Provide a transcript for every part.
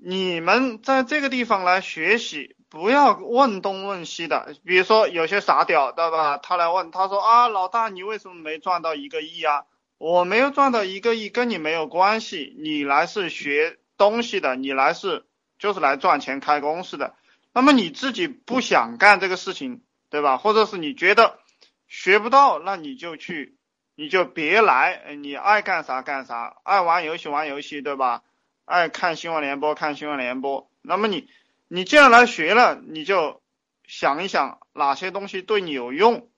你们在这个地方来学习，不要问东问西的。比如说有些傻屌，对吧？他来问，他说啊，老大，你为什么没赚到一个亿啊？我没有赚到一个亿，跟你没有关系。你来是学东西的，你来是就是来赚钱开公司的。那么你自己不想干这个事情，对吧？或者是你觉得学不到，那你就去，你就别来。你爱干啥干啥，爱玩游戏玩游戏，对吧？爱看新闻联播看新闻联播。那么你你既然来学了，你就想一想哪些东西对你有用，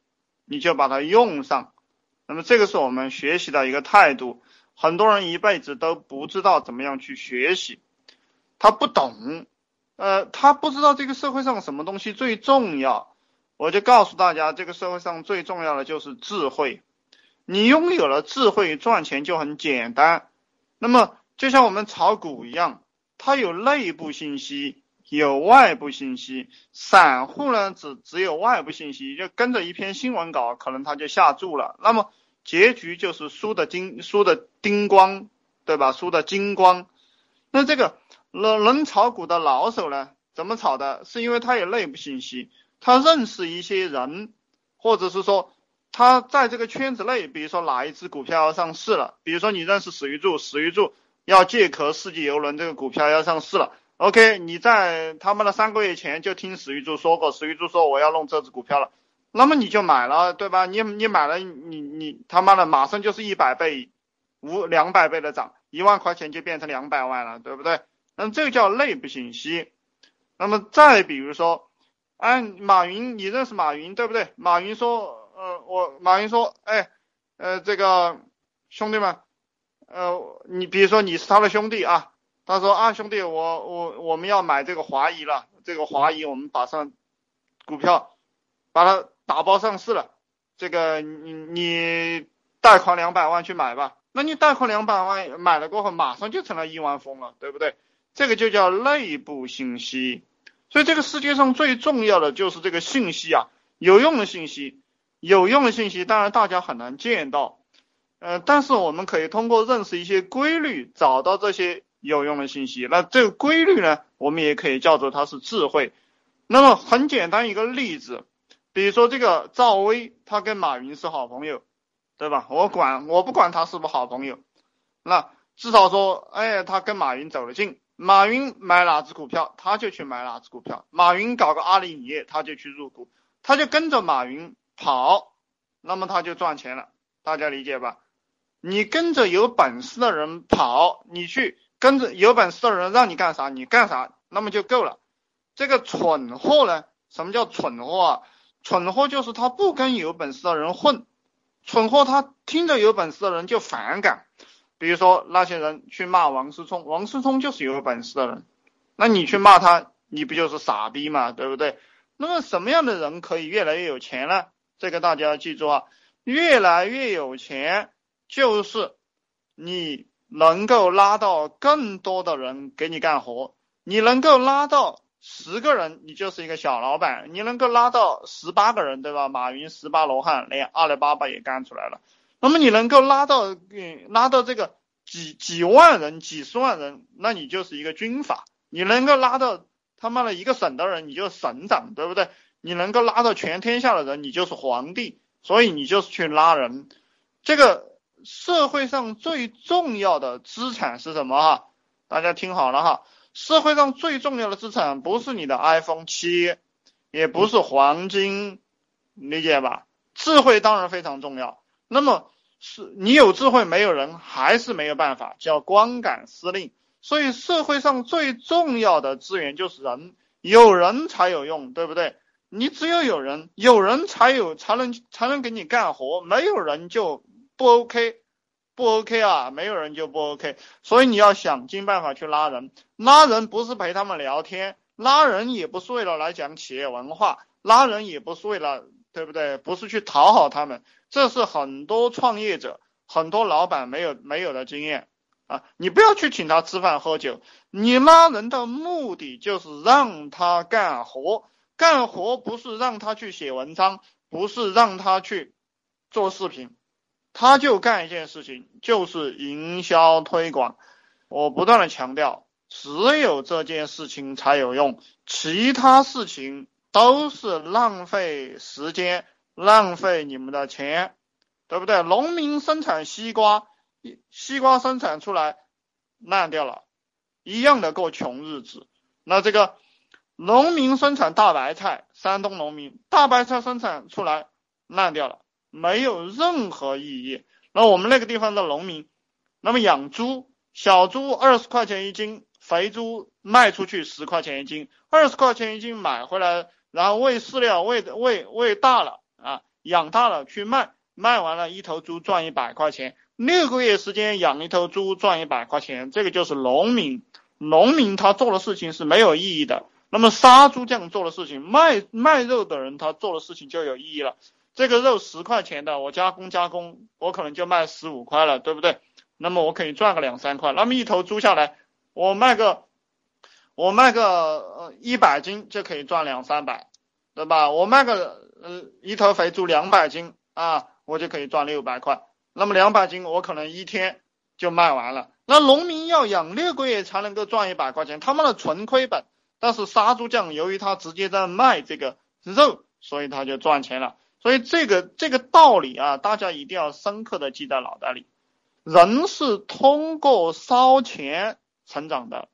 你就把它用上。那么这个是我们学习的一个态度。很多人一辈子都不知道怎么样去学习，他不懂。呃，他不知道这个社会上什么东西最重要，我就告诉大家，这个社会上最重要的就是智慧。你拥有了智慧，赚钱就很简单。那么，就像我们炒股一样，它有内部信息，有外部信息。散户呢，只只有外部信息，就跟着一篇新闻稿，可能他就下注了。那么，结局就是输的精，输的 tinh 光，对吧？输的精光。那这个。能能炒股的老手呢？怎么炒的？是因为他有内部信息，他认识一些人，或者是说他在这个圈子内，比如说哪一只股票要上市了，比如说你认识史玉柱，史玉柱要借壳世纪游轮这个股票要上市了，OK，你在他们的三个月前就听史玉柱说过，史玉柱说我要弄这只股票了，那么你就买了，对吧？你你买了，你你他妈的马上就是一百倍、五两百倍的涨，一万块钱就变成两百万了，对不对？那这个叫内部信息。那么再比如说，哎，马云，你认识马云对不对？马云说，呃，我马云说，哎，呃，这个兄弟们，呃，你比如说你是他的兄弟啊，他说啊，兄弟，我我我们要买这个华谊了，这个华谊我们把上股票把它打包上市了，这个你你贷款两百万去买吧。那你贷款两百万买了过后，马上就成了亿万富翁了，对不对？这个就叫内部信息，所以这个世界上最重要的就是这个信息啊，有用的信息，有用的信息，当然大家很难见到，呃，但是我们可以通过认识一些规律，找到这些有用的信息。那这个规律呢，我们也可以叫做它是智慧。那么很简单一个例子，比如说这个赵薇，他跟马云是好朋友，对吧？我管我不管他是不是好朋友，那至少说，哎，他跟马云走得近。马云买哪只股票，他就去买哪只股票。马云搞个阿里影业，他就去入股，他就跟着马云跑，那么他就赚钱了。大家理解吧？你跟着有本事的人跑，你去跟着有本事的人让你干啥，你干啥，那么就够了。这个蠢货呢？什么叫蠢货啊？蠢货就是他不跟有本事的人混，蠢货他听着有本事的人就反感。比如说那些人去骂王思聪，王思聪就是有本事的人，那你去骂他，你不就是傻逼嘛，对不对？那么什么样的人可以越来越有钱呢？这个大家要记住啊，越来越有钱就是你能够拉到更多的人给你干活，你能够拉到十个人，你就是一个小老板；你能够拉到十八个人，对吧？马云十八罗汉，连阿里巴巴也干出来了。那么你能够拉到，嗯，拉到这个几几万人、几十万人，那你就是一个军阀；你能够拉到他妈的一个省的人，你就是省长，对不对？你能够拉到全天下的人，你就是皇帝。所以你就是去拉人。这个社会上最重要的资产是什么？哈，大家听好了哈，社会上最重要的资产不是你的 iPhone 七，也不是黄金，理解吧？智慧当然非常重要。那么是你有智慧，没有人还是没有办法，叫光杆司令。所以社会上最重要的资源就是人，有人才有用，对不对？你只有有人，有人才有才能才能给你干活，没有人就不 OK，不 OK 啊，没有人就不 OK。所以你要想尽办法去拉人，拉人不是陪他们聊天，拉人也不是为了来讲企业文化，拉人也不是为了。对不对？不是去讨好他们，这是很多创业者、很多老板没有没有的经验啊！你不要去请他吃饭喝酒，你拉人的目的就是让他干活，干活不是让他去写文章，不是让他去做视频，他就干一件事情，就是营销推广。我不断的强调，只有这件事情才有用，其他事情都是浪费时间，浪费你们的钱，对不对？农民生产西瓜，西瓜生产出来烂掉了，一样的过穷日子。那这个农民生产大白菜，山东农民大白菜生产出来烂掉了，没有任何意义。那我们那个地方的农民，那么养猪，小猪二十块钱一斤，肥猪卖出去十块钱一斤，二十块钱一斤买回来，然后喂饲料，喂喂喂大了啊，养大了去卖，卖完了一头猪赚一百块钱，六个月时间养一头猪赚一百块钱，这个就是农民，农民他做的事情是没有意义的。那么杀猪匠做的事情，卖卖肉的人他做的事情就有意义了。这个肉十块钱的，我加工加工，我可能就卖十五块了，对不对？那么我可以赚个两三块。那么一头猪下来，我卖个，我卖个呃一百斤就可以赚两三百，对吧？我卖个呃一头肥猪两百斤啊，我就可以赚六百块。那么两百斤我可能一天就卖完了。那农民要养六个月才能够赚一百块钱，他们的纯亏本。但是杀猪匠由于他直接在卖这个肉，所以他就赚钱了。所以这个这个道理啊，大家一定要深刻的记在脑袋里。人是通过烧钱成长的，